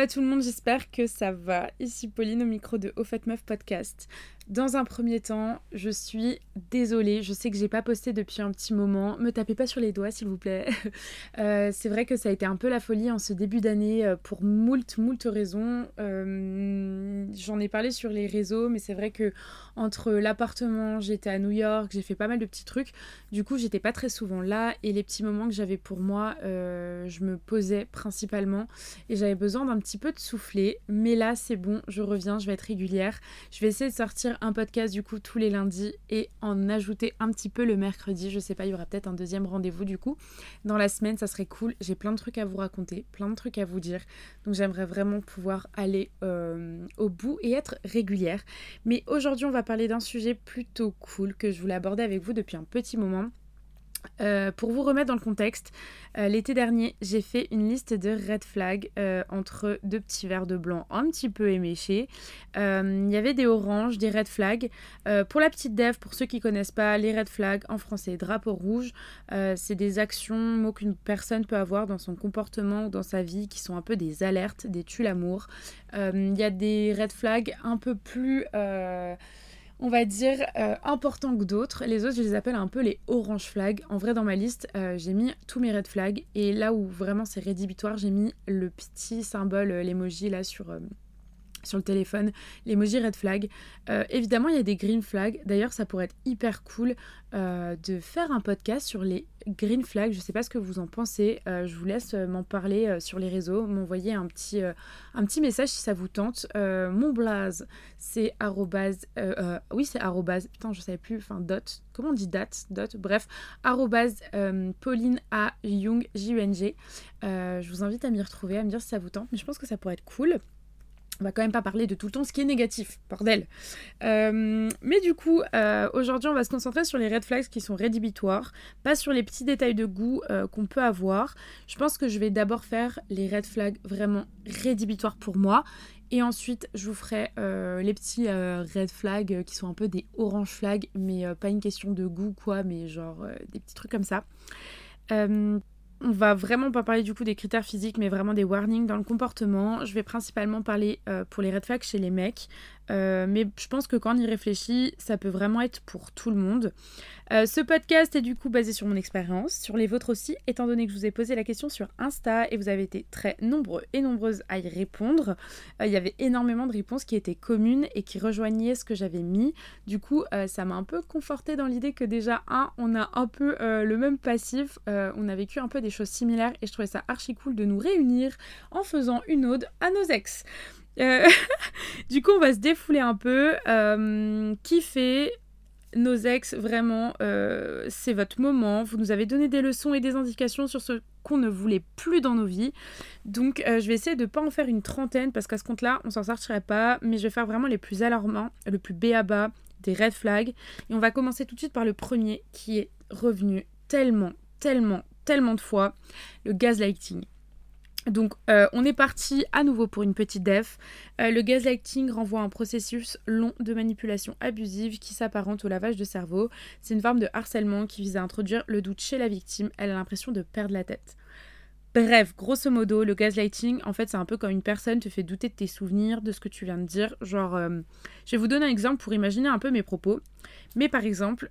à tout le monde, j'espère que ça va. Ici Pauline au micro de Au Fait Meuf Podcast. Dans un premier temps, je suis désolée, je sais que j'ai pas posté depuis un petit moment. Me tapez pas sur les doigts s'il vous plaît. Euh, c'est vrai que ça a été un peu la folie en ce début d'année euh, pour moult, moult raisons. Euh, j'en ai parlé sur les réseaux, mais c'est vrai que entre l'appartement, j'étais à New York, j'ai fait pas mal de petits trucs. Du coup, j'étais pas très souvent là et les petits moments que j'avais pour moi, je me posais principalement et j'avais besoin d'un petit peu de souffler. Mais là, c'est bon, je reviens, je vais être régulière. Je vais essayer de sortir un podcast du coup tous les lundis et en ajouter un petit peu le mercredi. Je sais pas, il y aura peut-être un deuxième rendez-vous du coup. Dans la semaine, ça serait cool. J'ai plein de trucs à vous raconter, plein de trucs à vous dire. Donc j'aimerais vraiment pouvoir aller euh, au bout et être régulière. Mais aujourd'hui, on va parler d'un sujet plutôt cool que je voulais aborder avec vous depuis un petit moment. Euh, pour vous remettre dans le contexte, euh, l'été dernier, j'ai fait une liste de red flags euh, entre deux petits verres de blanc un petit peu éméchés. Il y avait des oranges, des red flags. pour la petite dev, pour ceux qui connaissent pas, les red flags en français, drapeau rouge, c'est des actions qu'une personne peut avoir dans son comportement ou dans sa vie qui sont un peu des alertes, des tue l'amour. Il y a des red flags un peu plus on va dire, euh, importants que d'autres. Les autres, je les appelle un peu les orange flags. En vrai, dans ma liste, euh, j'ai mis tous mes red flags. Et là où vraiment c'est rédhibitoire, j'ai mis le petit symbole, euh, l'emoji là sur, sur le téléphone, l'emoji red flag. Euh, évidemment, il y a des green flags. D'ailleurs, ça pourrait être hyper cool euh, de faire un podcast sur les green flags. Je ne sais pas ce que vous en pensez. Euh, je vous laisse m'en parler sur les réseaux, m'envoyer un petit, message si ça vous tente. mon blaze, c'est arrobase. oui, c'est arrobase. Putain, je savais plus. Enfin, dot. Comment on dit date Dot. Bref, arrobase Pauline A. Young, J-U-N-G. je vous invite à m'y retrouver, à me dire si ça vous tente. Mais je pense que ça pourrait être cool on va quand même pas parler de tout le temps ce qui est négatif, bordel. Euh, mais du coup, euh, aujourd'hui, on va se concentrer sur les red flags qui sont rédhibitoires, pas sur les petits détails de goût euh, qu'on peut avoir. Je pense que je vais d'abord faire les red flags vraiment rédhibitoires pour moi. Et ensuite, je vous ferai les petits red flags qui sont un peu des orange flags, mais pas une question de goût, quoi, mais genre des petits trucs comme ça. On va vraiment pas parler du coup des critères physiques, mais vraiment des warnings dans le comportement. Je vais principalement parler euh, pour les red flags chez les mecs, euh, mais je pense que quand on y réfléchit, ça peut vraiment être pour tout le monde. Euh, ce podcast est du coup basé sur mon expérience, sur les vôtres aussi, étant donné que je vous ai posé la question sur Insta et vous avez été très nombreux et nombreuses à y répondre. Euh, il y avait énormément de réponses qui étaient communes et qui rejoignaient ce que j'avais mis. Du coup, ça m'a un peu conforté dans l'idée que déjà, un, on a un peu le même passif, on a vécu un peu des choses similaires et je trouvais ça archi cool de nous réunir en faisant une ode à nos ex. Euh, du coup, on va se défouler un peu. Euh, kiffer nos ex, vraiment, euh, c'est votre moment. Vous nous avez donné des leçons et des indications sur ce qu'on ne voulait plus dans nos vies. Donc, je vais essayer de ne pas en faire une trentaine parce qu'à ce compte-là, on s'en sortirait pas. Mais je vais faire vraiment les plus alarmants, le plus béaba, des red flags. Et on va commencer tout de suite par le premier qui est revenu tellement, tellement, tellement de fois le gaslighting. Donc euh, on est parti à nouveau pour une petite def. Euh, le gaslighting renvoie à un processus long de manipulation abusive qui s'apparente au lavage de cerveau. C'est une forme de harcèlement qui vise à introduire le doute chez la victime. Elle a l'impression de perdre la tête. Bref, grosso modo, le gaslighting, en fait, c'est un peu quand une personne te fait douter de tes souvenirs, de ce que tu viens de dire. Genre, euh, je vais vous donner un exemple pour imaginer un peu mes propos. Mais par exemple,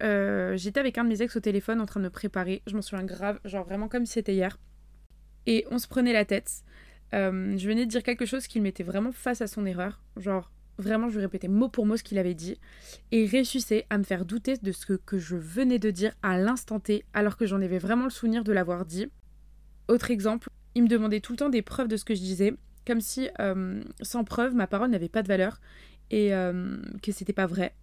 j'étais avec un de mes ex au téléphone en train de me préparer. Je m'en souviens grave, genre vraiment comme si c'était hier et on se prenait la tête. Euh, je venais de dire quelque chose qui le mettait vraiment face à son erreur. Genre, vraiment, je lui répétais mot pour mot ce qu'il avait dit. Et il réussissait à me faire douter de ce que, je venais de dire à l'instant T, alors que j'en avais vraiment le souvenir de l'avoir dit. Autre exemple, il me demandait tout le temps des preuves de ce que je disais, comme si, euh, sans preuve, ma parole n'avait pas de valeur et euh, que c'était pas vrai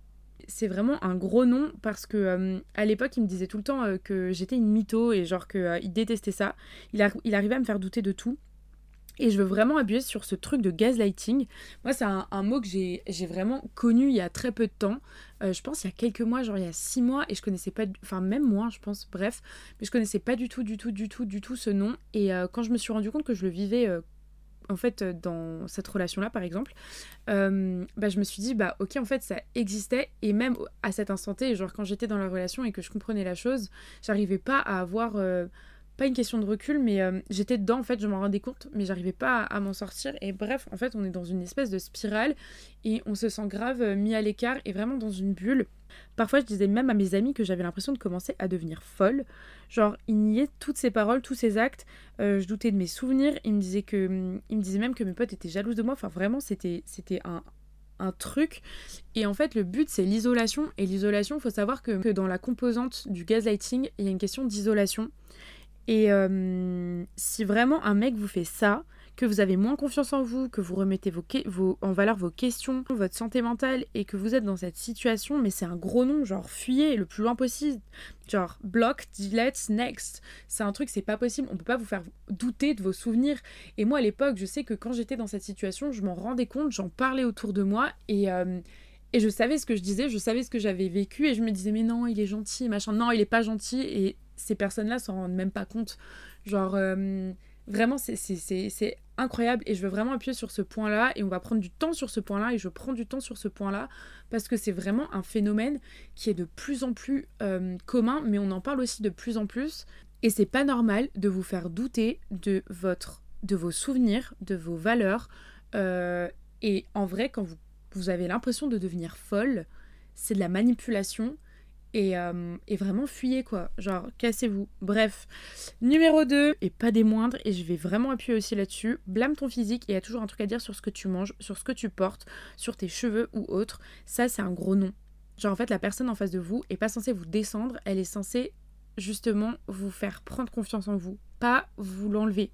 c'est vraiment un gros nom parce que euh, à l'époque il me disait tout le temps euh, que j'étais une mytho et genre qu'il euh, détestait ça. Il, il arrivait à me faire douter de tout. Et je veux vraiment appuyer sur ce truc de gaslighting. Moi, c'est un, mot que j'ai vraiment connu il y a très peu de temps. je pense il y a quelques mois, genre il y a six mois, et je connaissais pas, enfin même moins, je pense, bref, mais je connaissais pas du tout, du tout, du tout, du tout ce nom. Et quand je me suis rendu compte que je le vivais en fait, euh, dans cette relation-là, par exemple, euh, bah, je me suis dit, bah, ok, en fait, ça existait. Et même à cet instant T, genre quand j'étais dans la relation et que je comprenais la chose, j'arrivais pas à avoir euh, pas une question de recul, mais euh, j'étais dedans, en fait, je m'en rendais compte, mais j'arrivais pas à, m'en sortir. Et bref, en fait, on est dans une espèce de spirale et on se sent grave euh, mis à l'écart et vraiment dans une bulle. Parfois, je disais même à mes amis que j'avais l'impression de commencer à devenir folle. Genre, il niait toutes ces paroles, tous ces actes. Euh, je doutais de mes souvenirs. Il me disait que, il me même que mes potes étaient jalouses de moi. Enfin, vraiment, c'était, c'était un, un truc. Et en fait, le but, c'est l'isolation. Et l'isolation, il faut savoir que, que, dans la composante du gaslighting, il y a une question d'isolation. Et euh, si vraiment un mec vous fait ça, que vous avez moins confiance en vous, que vous remettez vos, en valeur vos questions, votre santé mentale et que vous êtes dans cette situation, mais c'est un gros nom, genre fuyez le plus loin possible, genre block, delete, next. C'est un truc, c'est pas possible, on peut pas vous faire douter de vos souvenirs. Et moi à l'époque, je sais que quand j'étais dans cette situation, je m'en rendais compte, j'en parlais autour de moi et. Euh, et je savais ce que je disais, je savais ce que j'avais vécu et je me disais mais non, il est gentil, machin. Non, il est pas gentil et ces personnes-là s'en rendent même pas compte. Genre, euh, vraiment, c'est incroyable et je veux vraiment appuyer sur ce point-là et on va prendre du temps sur ce point-là et je prends du temps sur ce point-là parce que c'est vraiment un phénomène qui est de plus en plus euh, commun, mais on en parle aussi de plus en plus et c'est pas normal de vous faire douter de votre de vos souvenirs, de vos valeurs euh, et en vrai quand vous, vous avez l'impression de devenir folle, c'est de la manipulation euh, et, vraiment fuyez quoi, genre cassez-vous. Bref, numéro 2, et pas des moindres, et je vais vraiment appuyer aussi là-dessus, blâme ton physique et il y a toujours un truc à dire sur ce que tu manges, sur ce que tu portes, sur tes cheveux ou autre. Ça c'est un gros nom. Genre en fait la personne en face de vous est pas censée vous descendre, elle est censée justement vous faire prendre confiance en vous, pas vous l'enlever.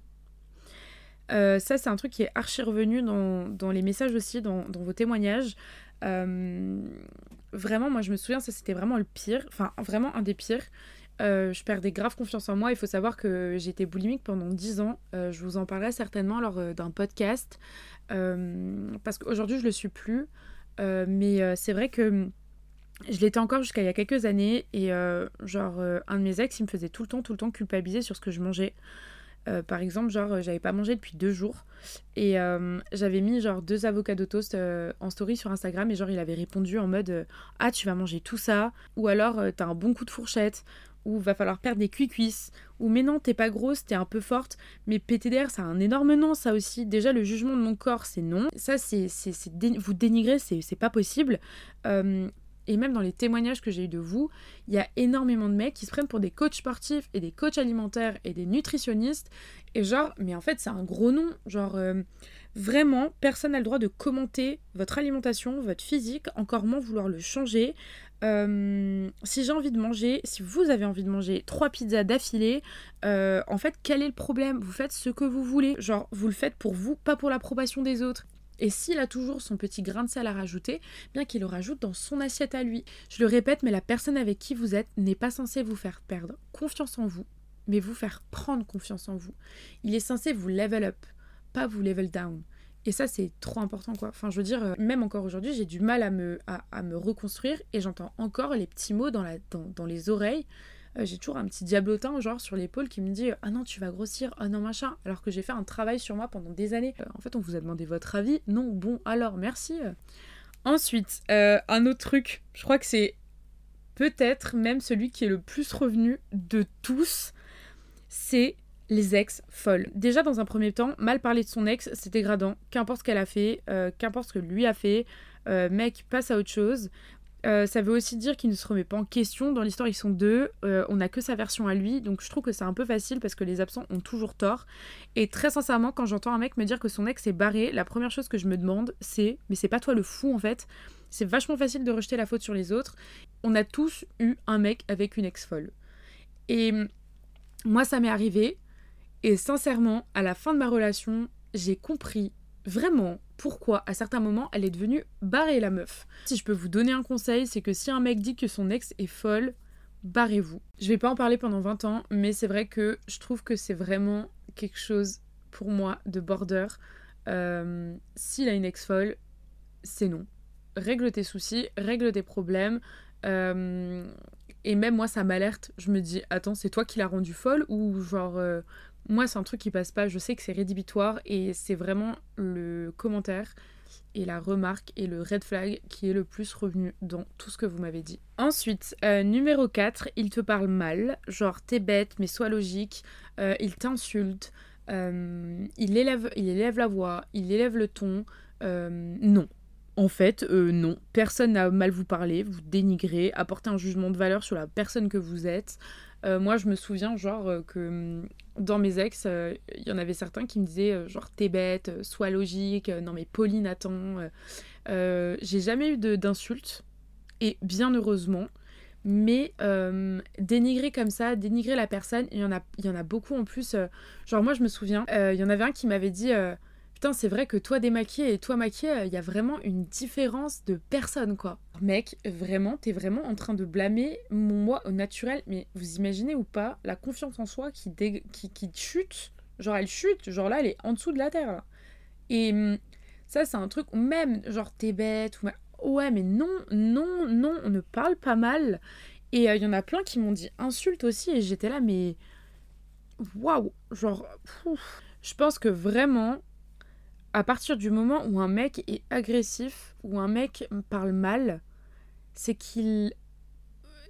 Euh, ça, c'est un truc qui est archi revenu dans, les messages aussi, dans vos témoignages. Euh, vraiment, moi je me souviens, ça c'était vraiment le pire, enfin vraiment un des pires. Euh, je perdais grave confiance en moi. Il faut savoir que j'étais boulimique pendant 10 ans. Euh, je vous en parlerai certainement lors d'un podcast. parce qu'aujourd'hui, je le suis plus. mais c'est vrai que je l'étais encore jusqu'à il y a quelques années. Et genre, un de mes ex, il me faisait tout le temps, tout le temps culpabiliser sur ce que je mangeais. Euh, par exemple, genre, euh, j'avais pas mangé depuis deux jours et euh, j'avais mis genre deux avocats toast en story sur Instagram et genre il avait répondu en mode Ah, tu vas manger tout ça ou alors t'as un bon coup de fourchette ou va falloir perdre des cuisses ou mais non, t'es pas grosse, t'es un peu forte. Mais PTDR, ça a un énorme nom, ça aussi. Déjà, le jugement de mon corps, c'est non. Ça, c'est vous dénigrer, c'est pas possible et même dans les témoignages que j'ai eu de vous, il y a énormément de mecs qui se prennent pour des coachs sportifs et des coachs alimentaires et des nutritionnistes. Et genre, mais en fait, c'est un gros nom. Genre, euh, vraiment, personne n'a le droit de commenter votre alimentation, votre physique, encore moins vouloir le changer. Euh, si j'ai envie de manger, si vous avez envie de manger trois pizzas d'affilée, euh, en fait, quel est le problème? Vous faites ce que vous voulez. Genre, vous le faites pour vous, pas pour l'approbation des autres. Et s'il a toujours son petit grain de sel à rajouter, bien qu'il le rajoute dans son assiette à lui. Je le répète, mais la personne avec qui vous êtes n'est pas censée vous faire perdre confiance en vous, mais vous faire prendre confiance en vous. Il est censé vous level up, pas vous level down. Et ça, c'est trop important, quoi. Enfin, je veux dire, euh, même encore aujourd'hui, j'ai du mal à me, à, me reconstruire et j'entends encore les petits mots dans, la, dans, dans les oreilles euh, j'ai toujours un petit diablotin genre sur l'épaule qui me dit ah non tu vas grossir ah non machin alors que j'ai fait un travail sur moi pendant des années euh, en fait on vous a demandé votre avis non bon alors merci ensuite euh, un autre truc je crois que c'est peut-être même celui qui est le plus revenu de tous c'est les ex folles. Déjà dans un premier temps, mal parler de son ex, c'est dégradant. Qu'importe ce qu'elle a fait, qu'importe ce que lui a fait, mec, passe à autre chose. Euh, ça veut aussi dire qu'il ne se remet pas en question. Dans l'histoire, ils sont deux. Euh, on n'a que sa version à lui. Donc je trouve que c'est un peu facile parce que les absents ont toujours tort. Et très sincèrement, quand j'entends un mec me dire que son ex est barré, la première chose que je me demande, c'est Mais c'est pas toi le fou en fait C'est vachement facile de rejeter la faute sur les autres. On a tous eu un mec avec une ex folle. Et moi, ça m'est arrivé. Et sincèrement, à la fin de ma relation, j'ai compris vraiment pourquoi à certains moments elle est devenue barrée la meuf. Si je peux vous donner un conseil, c'est que si un mec dit que son ex est folle, barrez-vous. Je vais pas en parler pendant 20 ans, mais c'est vrai que je trouve que c'est vraiment quelque chose pour moi de border. Euh, S'il a une ex folle, c'est non. Règle tes soucis, règle tes problèmes. Euh, et même moi, ça m'alerte. Je me dis, attends, c'est toi qui l'as rendue folle ou genre, euh, moi, c'est un truc qui passe pas. Je sais que c'est rédhibitoire et c'est vraiment le commentaire est la remarque et le red flag qui est le plus revenu dans tout ce que vous m'avez dit. Ensuite, euh, numéro 4, il te parle mal, genre t'es bête mais sois logique, euh, il t'insulte, euh, il, élève, la voix, il élève le ton. non. En fait, non. Personne n'a mal vous parler, vous dénigrez, apporter un jugement de valeur sur la personne que vous êtes. Moi, je me souviens, genre, que hum, dans mes ex, il y en avait certains qui me disaient, genre, t'es bête, sois logique, non mais Pauline, attends. J'ai jamais eu d'insultes, et bien heureusement. Mais euh, dénigrer comme ça, dénigrer la personne, il y en a, il y en a beaucoup en plus. Euh, genre moi je me souviens, euh, il y en avait un qui m'avait dit Putain c'est vrai que toi démaquillé et toi maquillé, il y a vraiment une différence de personne quoi. Mec, vraiment, t'es vraiment en train de blâmer mon moi au naturel. Mais vous imaginez ou pas la confiance en soi qui, qui, chute Genre elle chute, genre là elle est en dessous de la terre. Et hum, ça c'est un truc où même genre t'es bête ou ouais, mais non, non, non, on ne parle pas mal. Et il euh, y en a plein qui m'ont dit insulte aussi, et j'étais là, mais waouh, genre, je pense que vraiment, à partir du moment où un mec est agressif, ou un mec parle mal, c'est qu'il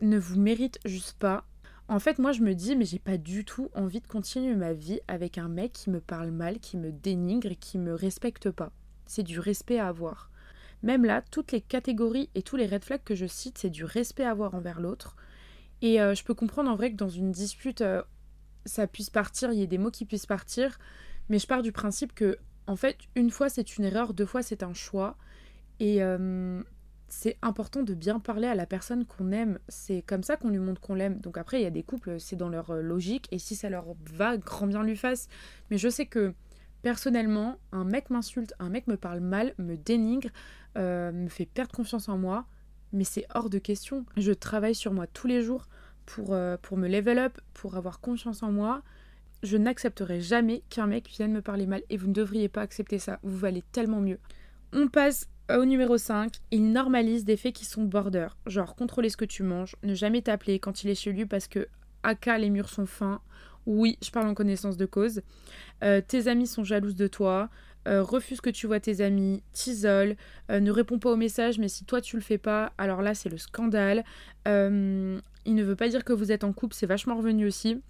ne vous mérite juste pas. En fait, moi, je me dis, mais j'ai pas du tout envie de continuer ma vie avec un mec qui me parle mal, qui me dénigre et qui me respecte pas. C'est du respect à avoir. Même là, toutes les catégories et tous les red flags que je cite, c'est du respect à avoir envers l'autre. Et euh, je peux comprendre en vrai que dans une dispute, euh, ça puisse partir, il y ait des mots qui puissent partir, mais je pars du principe que, en fait, une fois c'est une erreur, deux fois c'est un choix. Et euh, c'est important de bien parler à la personne qu'on aime. C'est comme ça qu'on lui montre qu'on l'aime. Donc après, il y a des couples, c'est dans leur logique, et si ça leur va, grand bien lui fasse. Mais je sais que personnellement, un mec m'insulte, un mec me parle mal, me dénigre, euh, me fait perdre confiance en moi, mais c'est hors de question. Je travaille sur moi tous les jours pour, euh, pour me level up, pour avoir confiance en moi. Je n'accepterai jamais qu'un mec vienne me parler mal et vous ne devriez pas accepter ça. Vous valez tellement mieux. On passe au numéro 5. Il normalise des faits qui sont border. Genre contrôler ce que tu manges, ne jamais t'appeler quand il est chez lui parce que AK les murs sont fins. Oui, je parle en connaissance de cause. Euh, tes amis sont jalouses de toi. Euh, refuse que tu vois tes amis, t'isole, euh, ne réponds pas aux messages, mais si toi tu le fais pas, alors là c'est le scandale. Euh, il ne veut pas dire que vous êtes en couple, c'est vachement revenu aussi.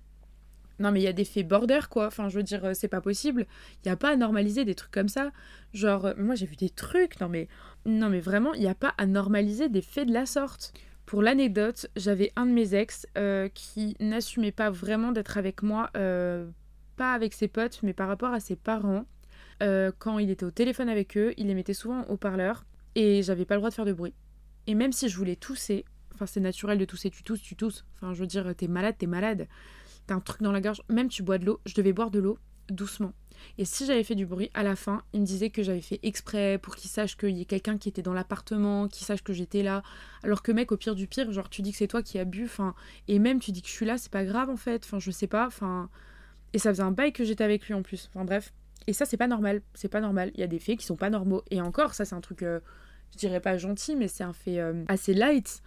Non mais il y a des faits border quoi, enfin je veux dire c'est pas possible. Il n'y a pas à normaliser des trucs comme ça. Genre moi j'ai vu des trucs, non mais non mais vraiment il n'y a pas à normaliser des faits de la sorte. Pour l'anecdote, j'avais un de mes ex qui n'assumait pas vraiment d'être avec moi, pas avec ses potes, mais par rapport à ses parents. Euh, quand il était au téléphone avec eux, il les mettait souvent au parleur et j'avais pas le droit de faire de bruit. Et même si je voulais tousser, enfin c'est naturel de tousser, tu tousses, tu tousses. Enfin je veux dire, t'es malade, t'es malade. T'as un truc dans la gorge, même tu bois de l'eau, je devais boire de l'eau doucement. Et si j'avais fait du bruit, à la fin, il me disait que j'avais fait exprès pour qu'il sache qu'il y ait quelqu'un qui était dans l'appartement, qu'il sache que j'étais là. Alors que mec, au pire du pire, genre tu dis que c'est toi qui as bu, enfin, et même tu dis que je suis là, c'est pas grave en fait, enfin je sais pas, enfin. Et ça faisait un bail que j'étais avec lui en plus. Enfin bref. Et ça, c'est pas normal. C'est pas normal. Il y a des faits qui sont pas normaux. Et encore, ça, c'est un truc, euh, je dirais pas gentil, mais c'est un fait euh, assez light.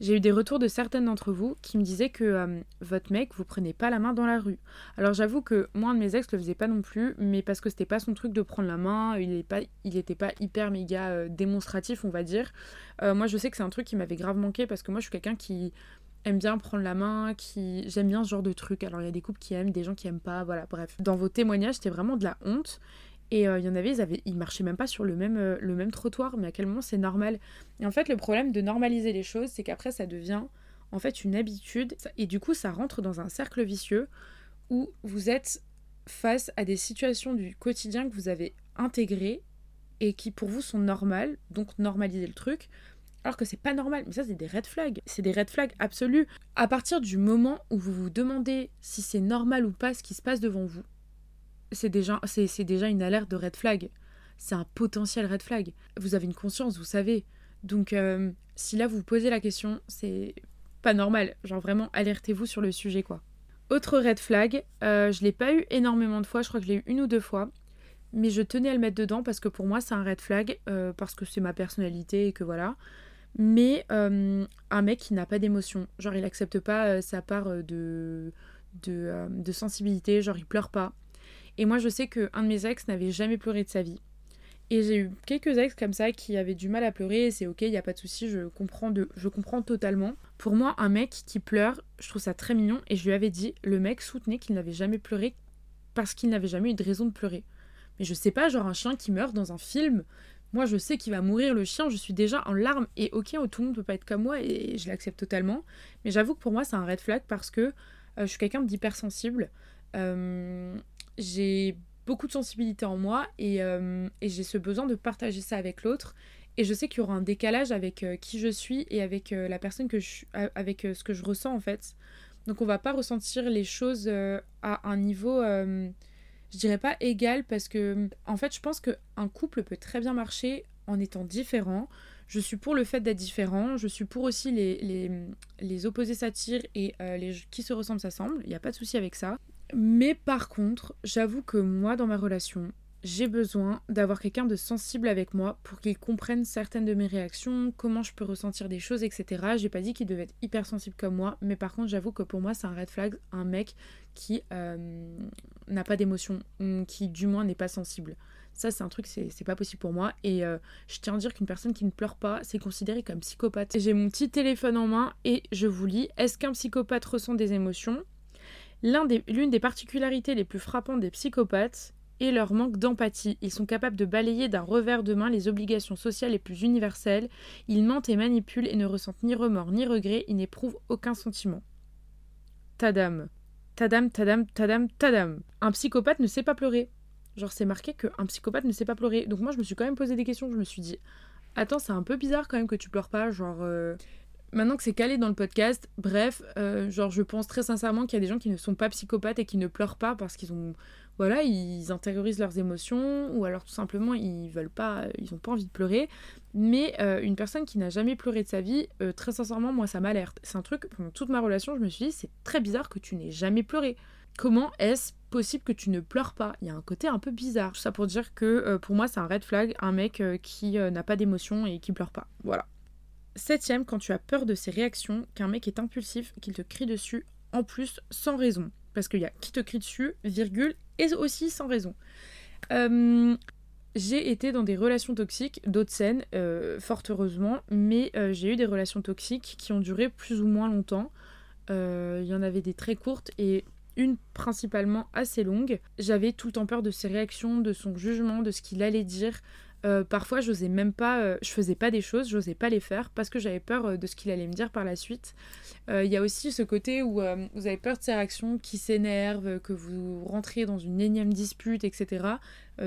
J'ai eu des retours de certaines d'entre vous qui me disaient que euh, votre mec, vous prenez pas la main dans la rue. Alors j'avoue que moi, de mes ex le faisait pas non plus, mais parce que c'était pas son truc de prendre la main, il, est pas, il était pas hyper méga démonstratif, on va dire. moi, je sais que c'est un truc qui m'avait grave manqué parce que moi, je suis quelqu'un qui aime bien prendre la main, qui j'aime bien ce genre de truc. Alors il y a des couples qui aiment, des gens qui aiment pas, voilà, bref. Dans vos témoignages, c'était vraiment de la honte. Et euh, il y en avait, ils, avaient, marchaient même pas sur le même, euh, le même trottoir, mais à quel moment c'est normal? Et en fait, le problème de normaliser les choses, c'est qu'après, ça devient en fait une habitude. Et du coup, ça rentre dans un cercle vicieux où vous êtes face à des situations du quotidien que vous avez intégrées et qui pour vous sont normales, donc normaliser le truc, alors que c'est pas normal. Mais ça, c'est des red flags. C'est des red flags absolus. À partir du moment où vous vous demandez si c'est normal ou pas ce qui se passe devant vous, c'est déjà, une alerte de red flag. C'est un potentiel red flag. Vous avez une conscience, vous savez. Donc, euh, si là vous vous posez la question, c'est pas normal. Genre vraiment, alertez-vous sur le sujet, quoi. Autre red flag, euh, je l'ai pas eu énormément de fois, je crois que je l'ai eu une ou deux fois mais je tenais à le mettre dedans parce que pour moi c'est un red flag, euh, parce que c'est ma personnalité et que voilà mais un mec qui n'a pas d'émotion. Genre, il accepte pas sa part euh, de, de, sensibilité, genre, il pleure pas. Et moi, je sais qu'un de mes ex n'avait jamais pleuré de sa vie. Et j'ai eu quelques ex comme ça qui avaient du mal à pleurer c'est ok, il n'y a pas de souci, je comprends, je comprends totalement. Pour moi, un mec qui pleure, je trouve ça très mignon et je lui avais dit, le mec soutenait qu'il n'avait jamais pleuré parce qu'il n'avait jamais eu de raison de pleurer. Mais je sais pas, genre un chien qui meurt dans un film, moi je sais qu'il va mourir le chien, je suis déjà en larmes et ok, tout le monde peut pas être comme moi et je l'accepte totalement. Mais j'avoue que pour moi c'est un red flag parce que euh, je suis quelqu'un d'hypersensible. Euh, j'ai beaucoup de sensibilité en moi euh, et, j'ai ce besoin de partager ça avec l'autre. Et je sais qu'il y aura un décalage avec euh, qui je suis et avec euh, la personne que je avec ce que je ressens en fait. Donc on va pas ressentir les choses à un niveau, je dirais pas égal parce que en fait je pense qu'un couple peut très bien marcher en étant différent. Je suis pour le fait d'être différent, je suis pour aussi les, les, les opposés s'attirent et les qui se ressemblent s'assemblent, il n'y a pas de souci avec ça. Mais par contre, j'avoue que moi, dans ma relation, j'ai besoin d'avoir quelqu'un de sensible avec moi pour qu'il comprenne certaines de mes réactions, comment je peux ressentir des choses, etc. J'ai pas dit qu'il devait être hypersensible comme moi, mais par contre, j'avoue que pour moi, c'est un red flag, un mec qui euh, n'a pas d'émotion, qui du moins n'est pas sensible. Ça, c'est un truc, c'est pas possible pour moi. Et euh, je tiens à dire qu'une personne qui ne pleure pas, c'est considéré comme psychopathe. J'ai mon petit téléphone en main et je vous lis Est-ce qu'un psychopathe ressent des émotions? L'une des, particularités les plus frappantes des psychopathes est leur manque d'empathie. Ils sont capables de balayer d'un revers de main les obligations sociales les plus universelles. Ils mentent et manipulent et ne ressentent ni remords ni regrets. Ils n'éprouvent aucun sentiment. Tadam. Tadam, tadam, tadam, tadam. Un psychopathe ne sait pas pleurer. Genre, c'est marqué qu'un psychopathe ne sait pas pleurer. Donc, moi, je me suis quand même posé des questions. Je me suis dit, attends, c'est un peu bizarre quand même que tu pleures pas. Genre, euh, maintenant que c'est calé dans le podcast, bref, euh, genre je pense très sincèrement qu'il y a des gens qui ne sont pas psychopathes et qui ne pleurent pas parce qu'ils ont, voilà, ils intériorisent leurs émotions ou alors tout simplement ils veulent pas, ils ont pas envie de pleurer. Mais euh, une personne qui n'a jamais pleuré de sa vie, euh, très sincèrement, moi ça m'alerte. C'est un truc pendant toute ma relation, je me suis dit c'est très bizarre que tu n'aies jamais pleuré. Comment est-ce possible que tu ne pleures pas? Il y a un côté un peu bizarre. Tout ça pour dire que pour moi c'est un red flag, un mec qui n'a pas d'émotion et qui pleure pas. Voilà. Septième, quand tu as peur de ses réactions, qu'un mec est impulsif, qu'il te crie dessus, en plus sans raison. Parce qu'il y a qui te crie dessus, virgule, et aussi sans raison. Euh, j'ai été dans des relations toxiques, d'autres scènes, euh, fort heureusement, mais euh, j'ai eu des relations toxiques qui ont duré plus ou moins longtemps. Il y en avait des très courtes et une principalement assez longue. J'avais tout le temps peur de ses réactions, de son jugement, de ce qu'il allait dire. Euh, parfois, j'osais même pas, euh, je faisais pas des choses, j'osais pas les faire parce que j'avais peur euh, de ce qu'il allait me dire par la suite. Il y a aussi ce côté où vous avez peur de ses réactions qui s'énervent, que vous rentrez dans une énième dispute, etc.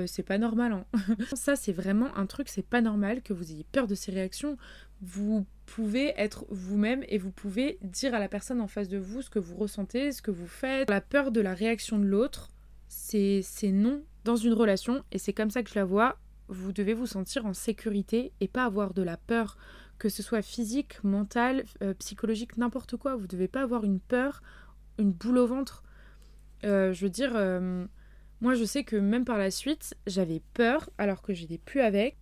c'est pas normal. Hein. Ça, c'est vraiment un truc, c'est pas normal que vous ayez peur de ses réactions. Vous pouvez être vous-même et vous pouvez dire à la personne en face de vous ce que vous ressentez, ce que vous faites. La peur de la réaction de l'autre, c'est non dans une relation et c'est comme ça que je la vois vous devez vous sentir en sécurité et pas avoir de la peur, que ce soit physique, mentale, euh, psychologique, n'importe quoi. Vous devez pas avoir une peur, une boule au ventre. Euh, je veux dire, euh, moi je sais que même par la suite, j'avais peur, alors que j'étais plus avec,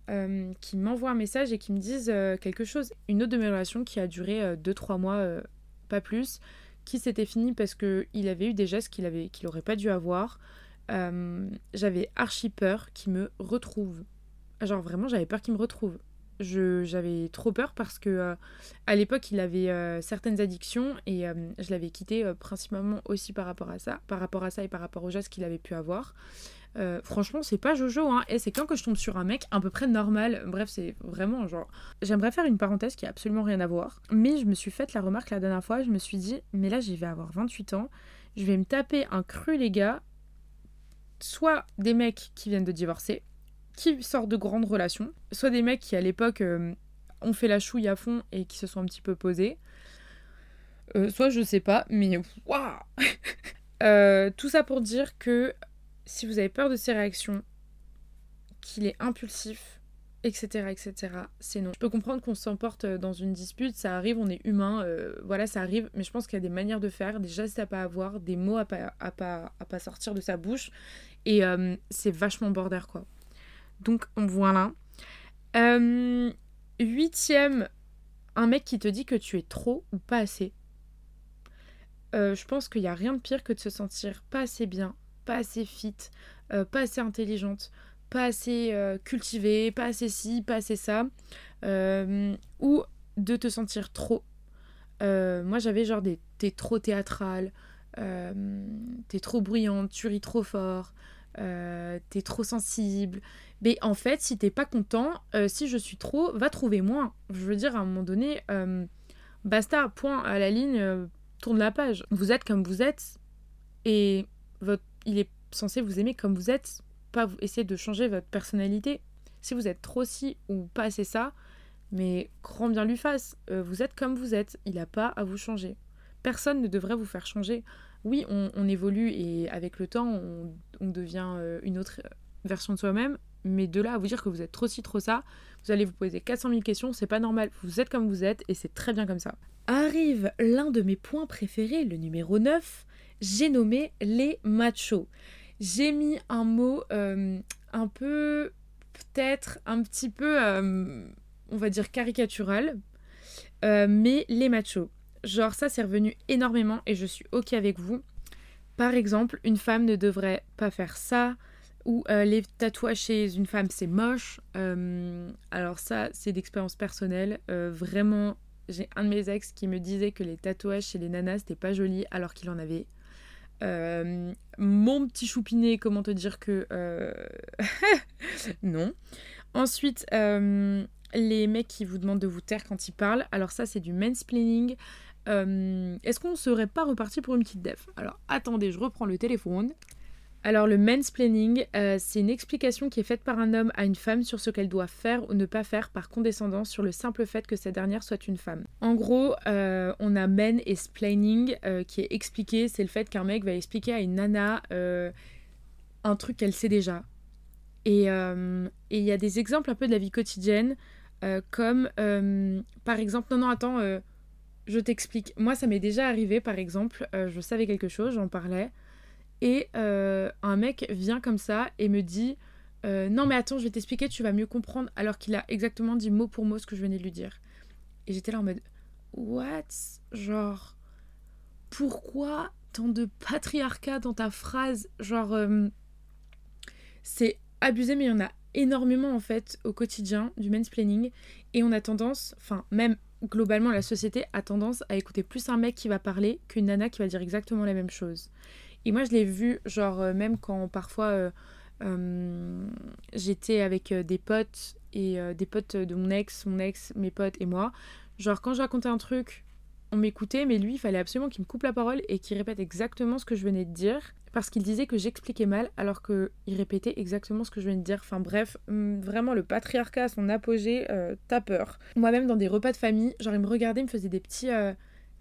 qui m'envoient un message et qui me disent quelque chose. Une autre de mes relations qui a duré 2-3 mois, pas plus, qui s'était finie parce qu'il avait eu des gestes qu'il avait qu'il pas dû avoir. J'avais archi peur qu'il me retrouve Genre vraiment, j'avais peur qu'il me retrouve. J'avais trop peur parce que euh, à l'époque, il avait euh, certaines addictions et euh, je l'avais quitté principalement aussi par rapport à ça, par rapport à ça et par rapport aux gestes qu'il avait pu avoir. franchement, c'est pas Jojo, hein. Et c'est quand que je tombe sur un mec à peu près normal. Bref, c'est vraiment genre. J'aimerais faire une parenthèse qui a absolument rien à voir. Mais je me suis faite la remarque la dernière fois. Je me suis dit, mais là, j'y vais avoir 28 ans. Je vais me taper un cru, les gars. Soit des mecs qui viennent de divorcer, qui sortent de grandes relations, soit des mecs qui à l'époque euh, ont fait la chouille à fond et qui se sont un petit peu posés, euh, soit je sais pas, mais waouh euh, Tout ça pour dire que si vous avez peur de ses réactions, qu'il est impulsif, etc., etc., c'est non. Je peux comprendre qu'on s'emporte dans une dispute, ça arrive, on est humain, voilà, ça arrive, mais je pense qu'il y a des manières de faire, des gestes à pas avoir, des mots à pas, à pas, à pas sortir de sa bouche, et c'est vachement border, quoi. Donc voilà. Euh, huitième, un mec qui te dit que tu es trop ou pas assez. Euh, je pense qu'il n'y a rien de pire que de se sentir pas assez bien, pas assez fit, euh, pas assez intelligente, pas assez cultivé, pas assez ci, pas assez ça, ou de te sentir trop. moi j'avais genre des t'es trop théâtrale, t'es trop bruyante, tu ris trop fort, t'es trop sensible. Mais en fait, si t'es pas content, si je suis trop, va trouver moins. Je veux dire, à un moment donné, basta, point à la ligne, tourne la page. Vous êtes comme vous êtes, et votre, il est censé vous aimer comme vous êtes, pas essayer de changer votre personnalité. Si vous êtes trop ci ou pas assez ça, mais grand bien lui fasse, euh, vous êtes comme vous êtes, il n'a pas à vous changer. Personne ne devrait vous faire changer. Oui, on, évolue et avec le temps, on, devient euh, une autre version de soi-même, mais de là à vous dire que vous êtes trop ci, trop ça, vous allez vous poser 400 000 questions, c'est pas normal. Vous êtes comme vous êtes et c'est très bien comme ça. Arrive l'un de mes points préférés, le numéro 9, j'ai nommé les machos. J'ai mis un mot euh, un peu, peut-être un petit peu, euh, on va dire caricatural, euh, mais les machos. Genre ça c'est revenu énormément et je suis ok avec vous. Par exemple, une femme ne devrait pas faire ça, ou les tatouages chez une femme c'est moche. alors ça c'est d'expérience personnelle. vraiment, j'ai un de mes ex qui me disait que les tatouages chez les nanas c'était pas joli alors qu'il en avait. Euh, mon petit choupinet, comment te dire que euh, non. Ensuite, euh, les mecs qui vous demandent de vous taire quand ils parlent. Alors ça, c'est du mansplaining. Est-ce qu'on serait pas reparti pour une petite def? Alors attendez, je reprends le téléphone. Alors le mansplaining, euh, c'est une explication qui est faite par un homme à une femme sur ce qu'elle doit faire ou ne pas faire par condescendance sur le simple fait que cette dernière soit une femme. En gros, euh, on a men et splaining euh, qui est expliqué, c'est le fait qu'un mec va expliquer à une nana un truc qu'elle sait déjà. Et il y a des exemples un peu de la vie quotidienne, comme par exemple, non non attends, je t'explique. Moi ça m'est déjà arrivé par exemple, je savais quelque chose, j'en parlais. Et euh, un mec vient comme ça et me dit euh, Non, mais attends, je vais t'expliquer, tu vas mieux comprendre. Alors qu'il a exactement dit mot pour mot ce que je venais de lui dire. Et j'étais là en mode What? Genre, pourquoi tant de patriarcat dans ta phrase? Genre, euh, c'est abusé, mais il y en a énormément en fait au quotidien du mansplaining. Et on a tendance, enfin, même globalement, la société a tendance à écouter plus un mec qui va parler qu'une nana qui va dire exactement la même chose. Et moi, je l'ai vu, genre, euh, même quand parfois euh, euh, j'étais avec des potes et des potes de mon ex, mon ex, mes potes et moi. Genre, quand je racontais un truc, on m'écoutait, mais lui, il fallait absolument qu'il me coupe la parole et qu'il répète exactement ce que je venais de dire. Parce qu'il disait que j'expliquais mal alors qu'il répétait exactement ce que je venais de dire. Enfin bref, hum, vraiment le patriarcat à son apogée, t'as peur. Moi-même dans des repas de famille, genre il me regardait, il me faisait des petits,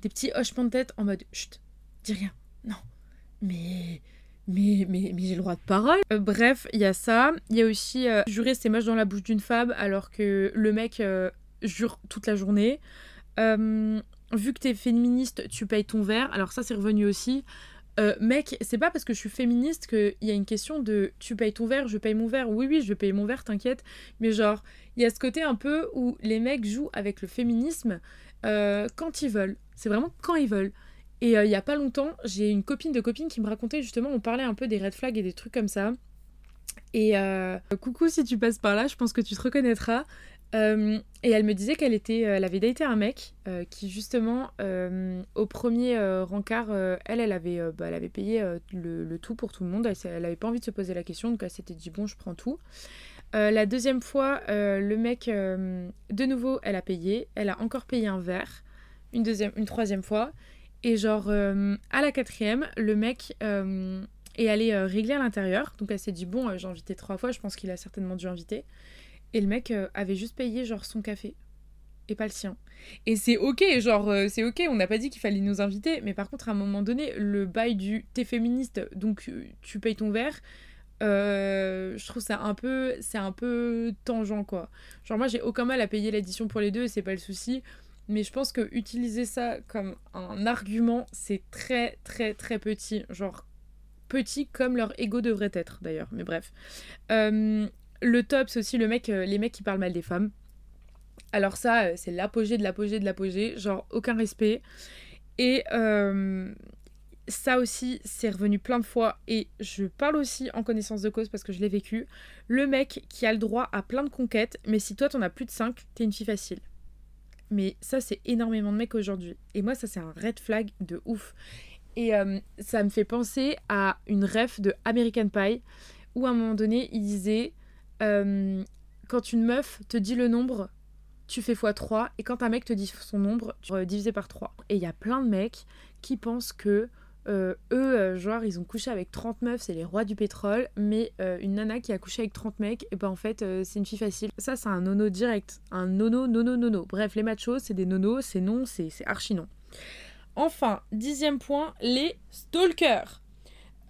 des petits hochements de tête en mode Chut, dis rien, non, mais mais, mais, mais j'ai le droit de parole. Euh, bref, il y a ça. Il y a aussi euh, jurer c'est moche dans la bouche d'une femme alors que le mec euh, jure toute la journée. Vu que t'es féministe, tu payes ton verre. Alors ça, c'est revenu aussi. mec, c'est pas parce que je suis féministe qu'il y a une question de tu payes ton verre, je paye mon verre. Oui, oui, je vais payer mon verre, t'inquiète. Mais genre, il y a ce côté un peu où les mecs jouent avec le féminisme quand ils veulent. C'est vraiment quand ils veulent. Et euh, il y a pas longtemps, j'ai une copine de copine qui me racontait justement, on parlait un peu des red flags et des trucs comme ça. Et euh, coucou si tu passes par là, je pense que tu te reconnaîtras. Euh, et elle me disait qu'elle était, elle avait daté un mec qui justement au premier rencard, elle, elle avait, bah, elle avait payé le, tout pour tout le monde. Elle, n'avait pas envie de se poser la question, donc elle s'était dit bon, je prends tout. la deuxième fois, le mec, de nouveau, elle a payé. Elle a encore payé un verre. Une deuxième, une troisième fois. Et genre, euh, à la quatrième, le mec euh, est allé euh, régler à l'intérieur. Donc elle s'est dit, bon, j'ai invité trois fois, je pense qu'il a certainement dû inviter. Et le mec avait juste payé genre son café et pas le sien. Et c'est ok, genre, c'est ok, on n'a pas dit qu'il fallait nous inviter. Mais par contre, à un moment donné, le bail du t'es féministe, donc tu payes ton verre. je trouve ça un peu c'est un peu tangent quoi genre moi j'ai aucun mal à payer l'addition pour les deux c'est pas le souci mais je pense que utiliser ça comme un argument, c'est très très très petit. Genre petit comme leur ego devrait être d'ailleurs. Mais bref. Euh, le top, c'est aussi le mec, euh, les mecs qui parlent mal des femmes. Alors ça, euh, c'est l'apogée de l'apogée de l'apogée. Genre aucun respect. Et ça aussi, c'est revenu plein de fois et je parle aussi en connaissance de cause parce que je l'ai vécu. Le mec qui a le droit à plein de conquêtes, mais si toi t'en as plus de 5, t'es une fille facile. Mais ça, c'est énormément de mecs aujourd'hui. Et moi, ça, c'est un red flag de ouf. Et euh, ça me fait penser à une ref de American Pie où à un moment donné, il disait euh, quand une meuf te dit le nombre, tu fais x3 et quand un mec te dit son nombre, tu divises par 3. Et il y a plein de mecs qui pensent que euh, eux, euh, genre, ils ont couché avec 30 meufs, c'est les rois du pétrole, mais euh, une nana qui a couché avec 30 mecs, et ben en fait, c'est une fille facile. Ça, c'est un nono direct. Un nono, nono, nono. Bref, les machos, c'est des nonos, c'est non, c'est archi non. Enfin, dixième point, les stalkers.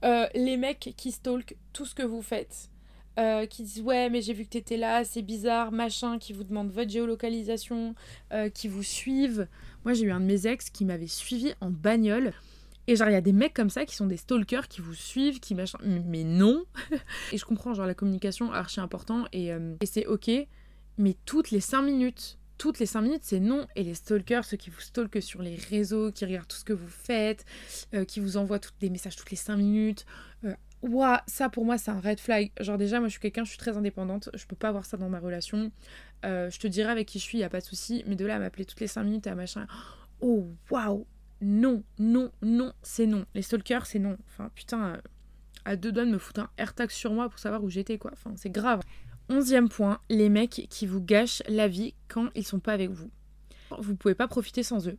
les mecs qui stalkent tout ce que vous faites. Qui disent ouais mais j'ai vu que t'étais là, c'est bizarre, machin, qui vous demandent votre géolocalisation, qui vous suivent. Moi j'ai eu un de mes ex qui m'avait suivi en bagnole. Et genre, il y a des mecs comme ça qui sont des stalkers, qui vous suivent, qui machin. Mais non Et je comprends, genre, la communication archi important et, euh, et c'est ok, mais toutes les 5 minutes, toutes les 5 minutes, c'est non. Et les stalkers, ceux qui vous stalkent sur les réseaux, qui regardent tout ce que vous faites, euh, qui vous envoient des messages toutes les 5 minutes. Euh, Ouah, ça pour moi c'est un red flag. Genre déjà moi je suis quelqu'un, je suis très indépendante, je peux pas avoir ça dans ma relation. je te dirai avec qui je suis, y a pas de souci, mais de là à m'appeler toutes les 5 minutes à machin. Oh waouh, non, non, non, c'est non. Les stalkers, c'est non. Enfin, putain, euh, à deux doigts de me foutre un AirTag sur moi pour savoir où j'étais, quoi. Enfin, c'est grave. Onzième point, les mecs qui vous gâchent la vie quand ils sont pas avec vous. Vous pouvez pas profiter sans eux.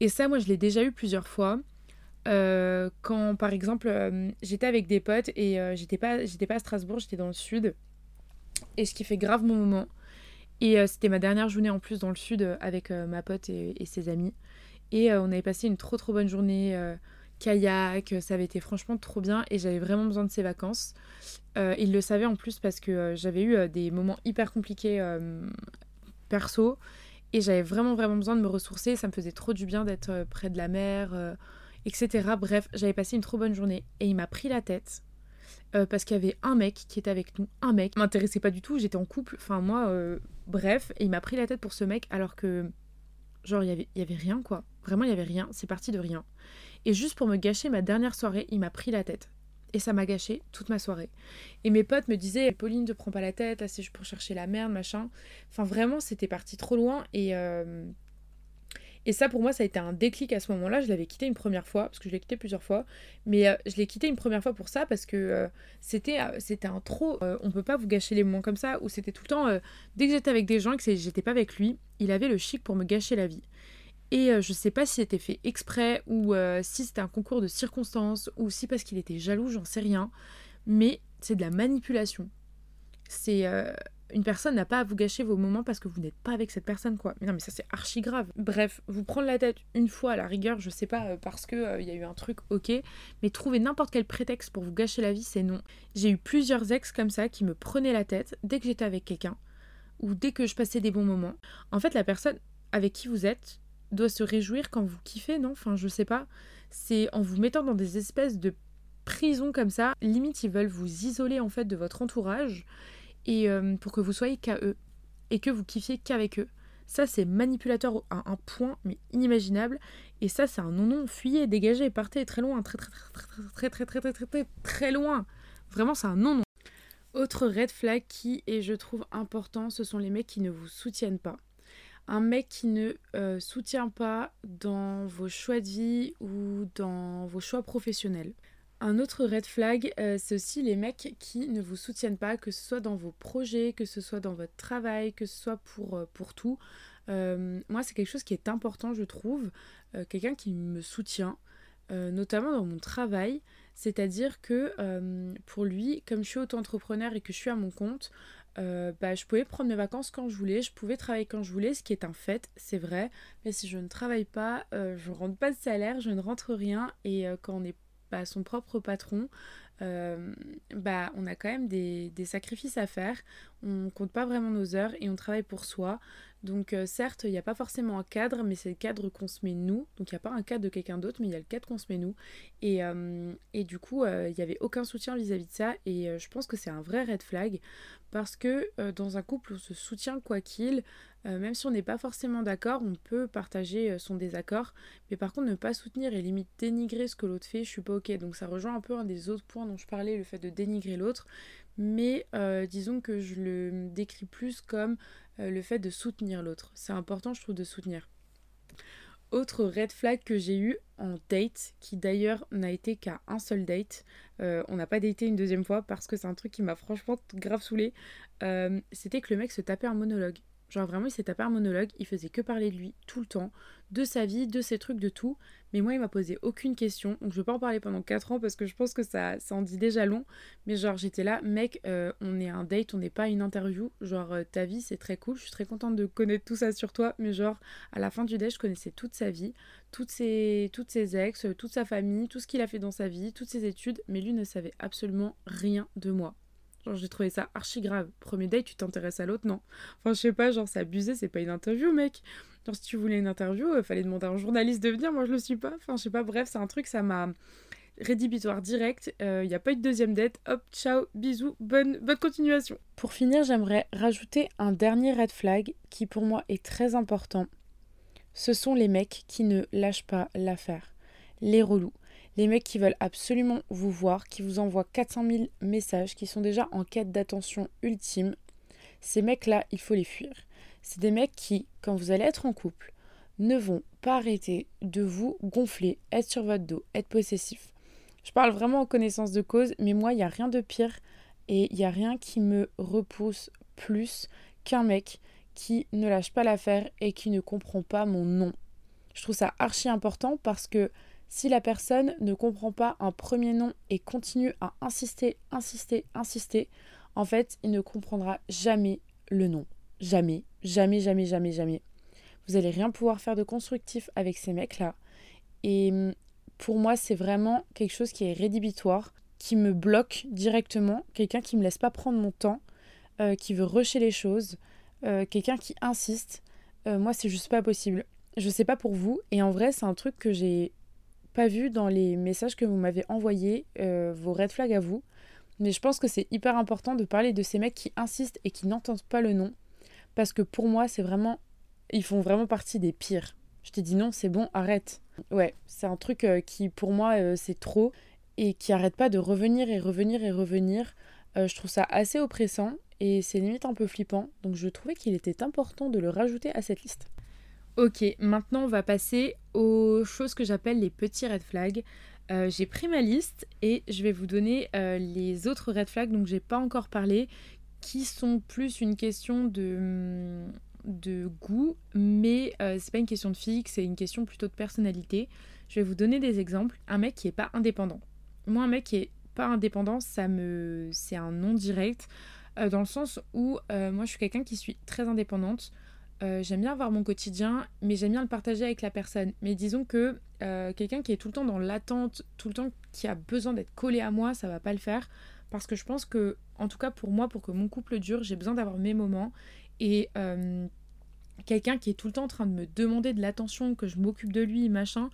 Et ça, moi, je l'ai déjà eu plusieurs fois. Euh, quand, par exemple, euh, j'étais avec des potes et j'étais pas, j'étais pas à Strasbourg, j'étais dans le sud. Et ce qui fait grave mon moment. Et c'était ma dernière journée en plus dans le sud avec ma pote et ses amis. Et euh, on avait passé une trop trop bonne journée, euh, kayak, ça avait été franchement trop bien et j'avais vraiment besoin de ces vacances. Euh, il le savait en plus parce que j'avais eu des moments hyper compliqués perso et j'avais vraiment vraiment besoin de me ressourcer. Ça me faisait trop du bien d'être près de la mer, etc. Bref, j'avais passé une trop bonne journée et il m'a pris la tête. parce qu'il y avait un mec qui était avec nous, un mec, m'intéressait pas du tout, j'étais en couple, enfin moi, bref, et il m'a pris la tête pour ce mec alors que, genre, il y avait, y avait rien quoi. Vraiment, il n'y avait rien. C'est parti de rien. Et juste pour me gâcher ma dernière soirée, il m'a pris la tête. Et ça m'a gâché toute ma soirée. Et mes potes me disaient Pauline, ne prends pas la tête, là c'est pour chercher la merde, machin. Enfin, vraiment, c'était parti trop loin. Et, euh, et ça, pour moi, ça a été un déclic à ce moment-là. Je l'avais quitté une première fois, parce que je l'ai quitté plusieurs fois. Mais euh, je l'ai quitté une première fois pour ça, parce que euh, c'était c'était un trop. on peut pas vous gâcher les moments comme ça, où c'était tout le temps. dès que j'étais avec des gens et que j'étais pas avec lui, il avait le chic pour me gâcher la vie. Et euh, je sais pas si c'était fait exprès ou euh, si c'était un concours de circonstances ou si parce qu'il était jaloux, j'en sais rien. Mais c'est de la manipulation. C'est euh, une personne n'a pas à vous gâcher vos moments parce que vous n'êtes pas avec cette personne quoi. Mais non mais ça c'est archi grave. Bref, vous prendre la tête une fois à la rigueur, je sais pas parce que il y a eu un truc OK, mais trouver n'importe quel prétexte pour vous gâcher la vie, c'est non. J'ai eu plusieurs ex comme ça qui me prenaient la tête dès que j'étais avec quelqu'un ou dès que je passais des bons moments. En fait, la personne avec qui vous êtes, doit se réjouir quand vous kiffez, non? Enfin, je sais pas. C'est en vous mettant dans des espèces de prisons comme ça, limite ils veulent vous isoler en fait de votre entourage et euh, pour que vous soyez qu'à eux et que vous kiffiez qu'avec eux. Ça c'est manipulateur à un point mais inimaginable et ça c'est un non non fuyez, dégagez, partez très loin, très très très très très très très très très loin. Vraiment c'est un non non. Autre red flag qui est je trouve important, ce sont les mecs qui ne vous soutiennent pas un mec qui ne euh, soutient pas dans vos choix de vie ou dans vos choix professionnels. Un autre red flag, euh, c'est aussi les mecs qui ne vous soutiennent pas, que ce soit dans vos projets, que ce soit dans votre travail, que ce soit pour, euh, pour tout. moi, c'est quelque chose qui est important, je trouve. Quelqu'un qui me soutient, notamment dans mon travail. C'est-à-dire que pour lui, comme je suis auto-entrepreneur et que je suis à mon compte, euh, bah, je pouvais prendre mes vacances quand je voulais, je pouvais travailler quand je voulais, ce qui est un fait, c'est vrai. Mais si je ne travaille pas, euh, je ne rentre pas de salaire, je ne rentre rien. Et euh, quand on est pas son propre patron, bah, on a quand même des, sacrifices à faire. On compte pas vraiment nos heures et on travaille pour soi. Donc euh, certes, il n'y a pas forcément un cadre, mais c'est le cadre qu'on se met nous. Donc il n'y a pas un cadre de quelqu'un d'autre, mais il y a le cadre qu'on se met nous. Et, euh, du coup, euh, il n'y avait aucun soutien vis-à-vis de ça. Et je pense que c'est un vrai red flag. Parce que dans un couple, on se soutient quoi qu'il. Même si on n'est pas forcément d'accord, on peut partager son désaccord. Mais par contre, ne pas soutenir et limite dénigrer ce que l'autre fait, je suis pas ok. Donc ça rejoint un peu un des autres points dont je parlais, le fait de dénigrer l'autre mais disons que je le décris plus comme euh, le fait de soutenir l'autre. C'est important, je trouve, de soutenir. Autre red flag que j'ai eu en date, qui d'ailleurs n'a été qu'à un seul date, euh, on n'a pas daté une deuxième fois parce que c'est un truc qui m'a franchement grave saoulé, euh, c'était que le mec se tapait un monologue. Genre vraiment, il s'est tapé un monologue, il faisait que parler de lui tout le temps, de sa vie, de ses trucs, de tout. Mais moi, il m'a posé aucune question. Donc je vais pas en parler pendant 4 ans parce que je pense que ça, ça en dit déjà long. Mais genre, j'étais là, mec, euh, on est un date, on n'est pas une interview. Genre, euh, ta vie, c'est très cool. Je suis très contente de connaître tout ça sur toi. Mais genre, à la fin du date, je connaissais toute sa vie, toutes ses, toutes ses ex, toute sa famille, tout ce qu'il a fait dans sa vie, toutes ses études. Mais lui ne savait absolument rien de moi. Genre, j'ai trouvé ça archi grave. Premier date, tu t'intéresses à l'autre, non. Enfin, je sais pas, genre, c'est abusé, c'est pas une interview, mec. Genre, si tu voulais une interview, il euh, fallait demander à un journaliste de venir, moi je le suis pas. Enfin, je sais pas, bref, c'est un truc, ça m'a rédhibitoire direct. Il euh, n'y a pas eu de deuxième date. Hop, ciao, bisous, bonne, bonne continuation. Pour finir, j'aimerais rajouter un dernier red flag qui pour moi est très important. Ce sont les mecs qui ne lâchent pas l'affaire. Les relous les mecs qui veulent absolument vous voir, qui vous envoient 400 000 messages, qui sont déjà en quête d'attention ultime, ces mecs-là, il faut les fuir. C'est des mecs qui, quand vous allez être en couple, ne vont pas arrêter de vous gonfler, être sur votre dos, être possessif. Je parle vraiment en connaissance de cause, mais moi, il n'y a rien de pire et il n'y a rien qui me repousse plus qu'un mec qui ne lâche pas l'affaire et qui ne comprend pas mon nom. Je trouve ça archi important parce que si la personne ne comprend pas un premier nom et continue à insister, insister, insister, en fait, il ne comprendra jamais le nom. Jamais, jamais, jamais, jamais, jamais. Vous allez rien pouvoir faire de constructif avec ces mecs-là. Et hum, pour moi, c'est vraiment quelque chose qui est rédhibitoire, qui me bloque directement, quelqu'un qui me laisse pas prendre mon temps, euh, qui veut rusher les choses, euh, quelqu'un qui insiste. Euh, moi, c'est juste pas possible. Je sais pas pour vous, et en vrai, c'est un truc que j'ai pas vu dans les messages que vous m'avez envoyés, euh, vos red flags à vous. Mais je pense que c'est hyper important de parler de ces mecs qui insistent et qui n'entendent pas le nom. Parce que pour moi, c'est vraiment. Ils font vraiment partie des pires. Je t'ai dit non, c'est bon, arrête. Ouais, c'est un truc euh, qui, pour moi, euh, c'est trop. Et qui arrête pas de revenir et revenir et revenir. je trouve ça assez oppressant. Et c'est limite un peu flippant. Donc je trouvais qu'il était important de le rajouter à cette liste. Ok, maintenant on va passer aux choses que j'appelle les petits red flags. Euh, j'ai pris ma liste et je vais vous donner euh, les autres red flags dont j'ai pas encore parlé, qui sont plus une question de, de goût, mais euh, c'est pas une question de physique, c'est une question plutôt de personnalité. Je vais vous donner des exemples. Un mec qui est pas indépendant. Moi, un mec qui est pas indépendant, ça me, c'est un non direct, dans le sens où moi je suis quelqu'un qui suis très indépendante. Euh, j'aime bien avoir mon quotidien, mais j'aime bien le partager avec la personne. Mais disons que euh, quelqu'un qui est tout le temps dans l'attente, tout le temps qui a besoin d'être collé à moi, ça va pas le faire. Parce que je pense que, en tout cas pour moi, pour que mon couple dure, j'ai besoin d'avoir mes moments. Et euh, quelqu'un qui est tout le temps en train de me demander de l'attention, que je m'occupe de lui, machin,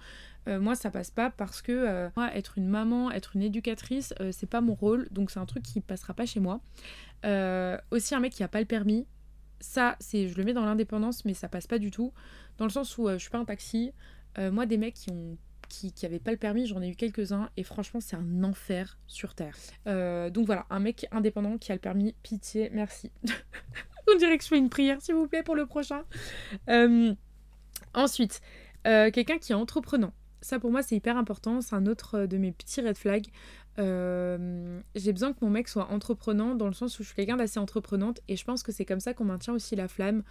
moi ça passe pas parce que moi, être une maman, être une éducatrice, c'est pas mon rôle. Donc c'est un truc qui passera pas chez moi. aussi un mec qui a pas le permis, ça, c'est, je le mets dans l'indépendance, mais ça passe pas du tout. Dans le sens où euh, je suis pas un taxi. Euh, moi, des mecs qui ont qui, qui avaient pas le permis, j'en ai eu quelques-uns et franchement, c'est un enfer sur terre. Euh, donc voilà, un mec indépendant qui a le permis, pitié, merci. On dirait que je fais une prière, s'il vous plaît, pour le prochain. ensuite, quelqu'un qui est entreprenant. Ça, pour moi, c'est hyper important. C'est un autre de mes petits red flags. Euh, j'ai besoin que mon mec soit entreprenant dans le sens où je suis quelqu'un d'assez entreprenante et je pense que c'est comme ça qu'on maintient aussi la flamme.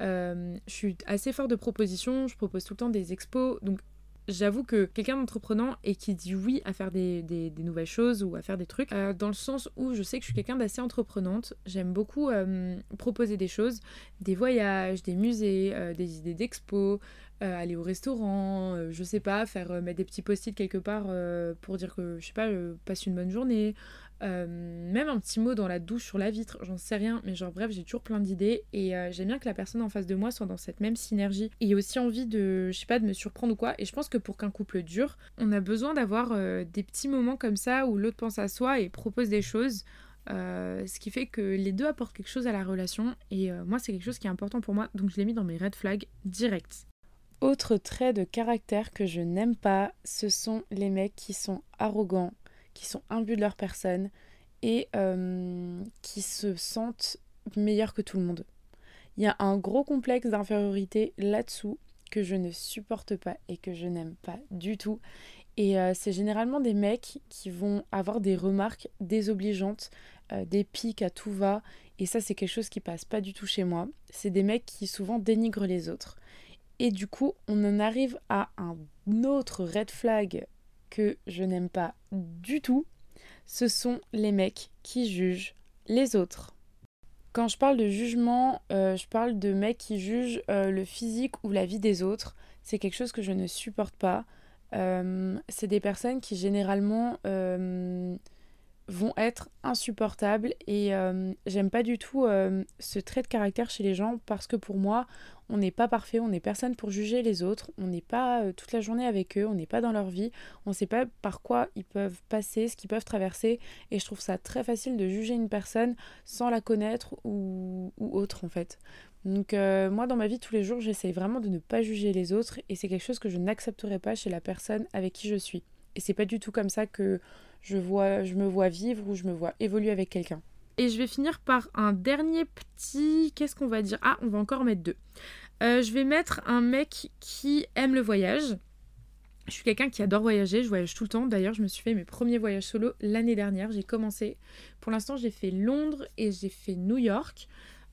Euh, je suis assez fort de propositions, je propose tout le temps des expos, donc j'avoue que quelqu'un d'entreprenant et qui dit oui à faire des, nouvelles choses ou à faire des trucs, euh, dans le sens où je sais que je suis quelqu'un d'assez entreprenante, j'aime beaucoup proposer des choses, des voyages, des musées, des idées d'expos, euh, aller au restaurant, euh, je sais pas, faire euh, mettre des petits post-it quelque part pour dire que, je sais pas, passe une bonne journée, même un petit mot dans la douche, sur la vitre, j'en sais rien, mais genre bref, j'ai toujours plein d'idées et j'aime bien que la personne en face de moi soit dans cette même synergie et aussi envie de, je sais pas, de me surprendre ou quoi. Et je pense que pour qu'un couple dure, on a besoin d'avoir des petits moments comme ça où l'autre pense à soi et propose des choses. Ce qui fait que les deux apportent quelque chose à la relation et moi c'est quelque chose qui est important pour moi donc je l'ai mis dans mes red flags direct. Autre trait de caractère que je n'aime pas, ce sont les mecs qui sont arrogants, qui sont imbus de leur personne et euh, qui se sentent meilleurs que tout le monde. Il y a un gros complexe d'infériorité là-dessous que je ne supporte pas et que je n'aime pas du tout. Et c'est généralement des mecs qui vont avoir des remarques désobligeantes, euh, des pics à tout va. Et ça, c'est quelque chose qui passe pas du tout chez moi. C'est des mecs qui souvent dénigrent les autres. Et du coup, on en arrive à un autre red flag que je n'aime pas du tout. Ce sont les mecs qui jugent les autres. Quand je parle de jugement, euh, je parle de mecs qui jugent euh, le physique ou la vie des autres. C'est quelque chose que je ne supporte pas. c'est des personnes qui généralement vont être insupportables et euh, j'aime pas du tout euh, ce trait de caractère chez les gens parce que pour moi on n'est pas parfait, on n'est personne pour juger les autres, on n'est pas euh, toute la journée avec eux, on n'est pas dans leur vie, on sait pas par quoi ils peuvent passer, ce qu'ils peuvent traverser et je trouve ça très facile de juger une personne sans la connaître ou, ou autre en fait. Donc moi dans ma vie tous les jours j'essaie vraiment de ne pas juger les autres et c'est quelque chose que je n'accepterai pas chez la personne avec qui je suis. Et c'est pas du tout comme ça que je, vois, je me vois vivre ou je me vois évoluer avec quelqu'un. Et je vais finir par un dernier petit. Qu'est-ce qu'on va dire? Ah, on va encore mettre deux. Euh, je vais mettre un mec qui aime le voyage. Je suis quelqu'un qui adore voyager, je voyage tout le temps. D'ailleurs, je me suis fait mes premiers voyages solo l'année dernière. J'ai commencé. Pour l'instant, j'ai fait Londres et j'ai fait New York.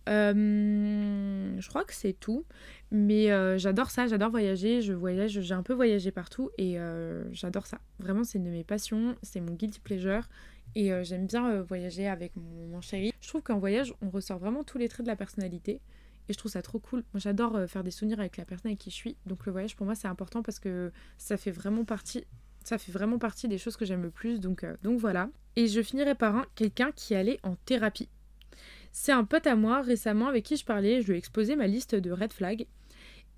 Euh, je crois que c'est tout. Mais euh, j'adore ça, j'adore voyager. Je voyage, j'ai un peu voyagé partout et euh, j'adore ça. Vraiment, c'est une de mes passions, c'est mon guilty pleasure. Et j'aime bien voyager avec mon, chéri. Je trouve qu'en voyage, on ressort vraiment tous les traits de la personnalité. Et je trouve ça trop cool. Moi, j'adore faire des souvenirs avec la personne avec qui je suis. Donc, le voyage, pour moi, c'est important parce que ça fait vraiment partie ça fait vraiment partie des choses que j'aime le plus, donc, donc voilà. Et je finirai par un, quelqu'un qui allait en thérapie. C'est un pote à moi récemment avec qui je parlais, je lui ai exposé ma liste de red flags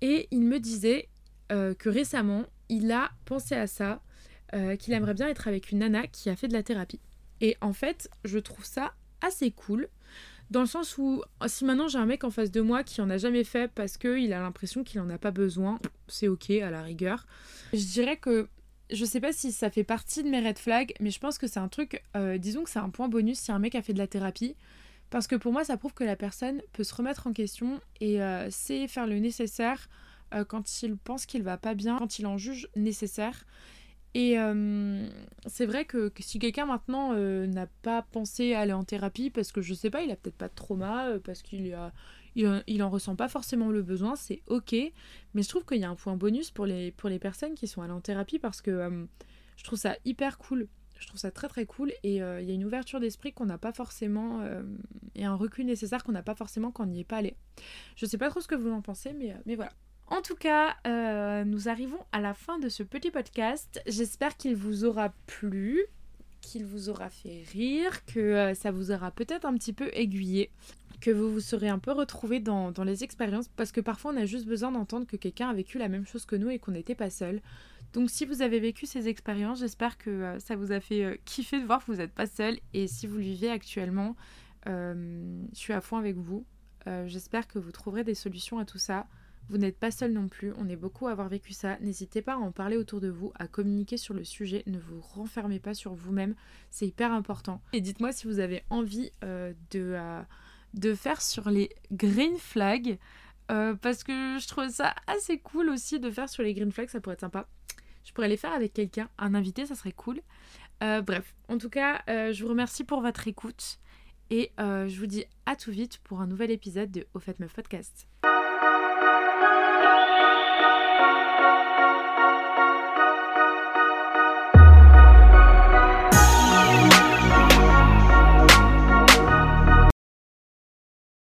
et il me disait euh, que récemment il a pensé à ça, euh, qu'il aimerait bien être avec une nana qui a fait de la thérapie. Et en fait, je trouve ça assez cool dans le sens où si maintenant j'ai un mec en face de moi qui en a jamais fait parce qu'il a l'impression qu'il en a pas besoin, c'est ok à la rigueur. Je dirais que je sais pas si ça fait partie de mes red flags, mais je pense que c'est un truc, euh, disons que c'est un point bonus si un mec a fait de la thérapie. Parce que pour moi, ça prouve que la personne peut se remettre en question et euh, sait faire le nécessaire euh, quand il pense qu'il va pas bien, quand il en juge nécessaire. Et euh, c'est vrai que, si quelqu'un maintenant n'a pas pensé à aller en thérapie, parce que je sais pas, il a peut-être pas de trauma, parce qu'il en ressent pas forcément le besoin, c'est ok. Mais je trouve qu'il y a un point bonus pour les, pour les personnes qui sont allées en thérapie parce que je trouve ça hyper cool je trouve ça très très cool et euh, il y a une ouverture d'esprit qu'on n'a pas forcément euh, et un recul nécessaire qu'on n'a pas forcément quand on n'y est pas allé. Je sais pas trop ce que vous en pensez, mais, euh, voilà. En tout cas, nous arrivons à la fin de ce petit podcast. J'espère qu'il vous aura plu, qu'il vous aura fait rire, que ça vous aura peut-être un petit peu aiguillé, que vous vous serez un peu retrouvé dans, dans les expériences, parce que parfois on a juste besoin d'entendre que quelqu'un a vécu la même chose que nous et qu'on n'était pas seul. Donc si vous avez vécu ces expériences, j'espère que euh, ça vous a fait euh, kiffer de voir que vous n'êtes pas seul. Et si vous le vivez actuellement, euh, je suis à fond avec vous. j'espère que vous trouverez des solutions à tout ça. Vous n'êtes pas seul non plus, on est beaucoup à avoir vécu ça. N'hésitez pas à en parler autour de vous, à communiquer sur le sujet. Ne vous renfermez pas sur vous-même, c'est hyper important. Et dites-moi si vous avez envie de, de faire sur les green flags. parce que je trouve ça assez cool aussi de faire sur les green flags, ça pourrait être sympa. Je pourrais les faire avec quelqu'un, un invité, ça serait cool. Euh, bref, en tout cas, euh, je vous remercie pour votre écoute et euh, je vous dis à tout vite pour un nouvel épisode de Au fait Meuf Podcast.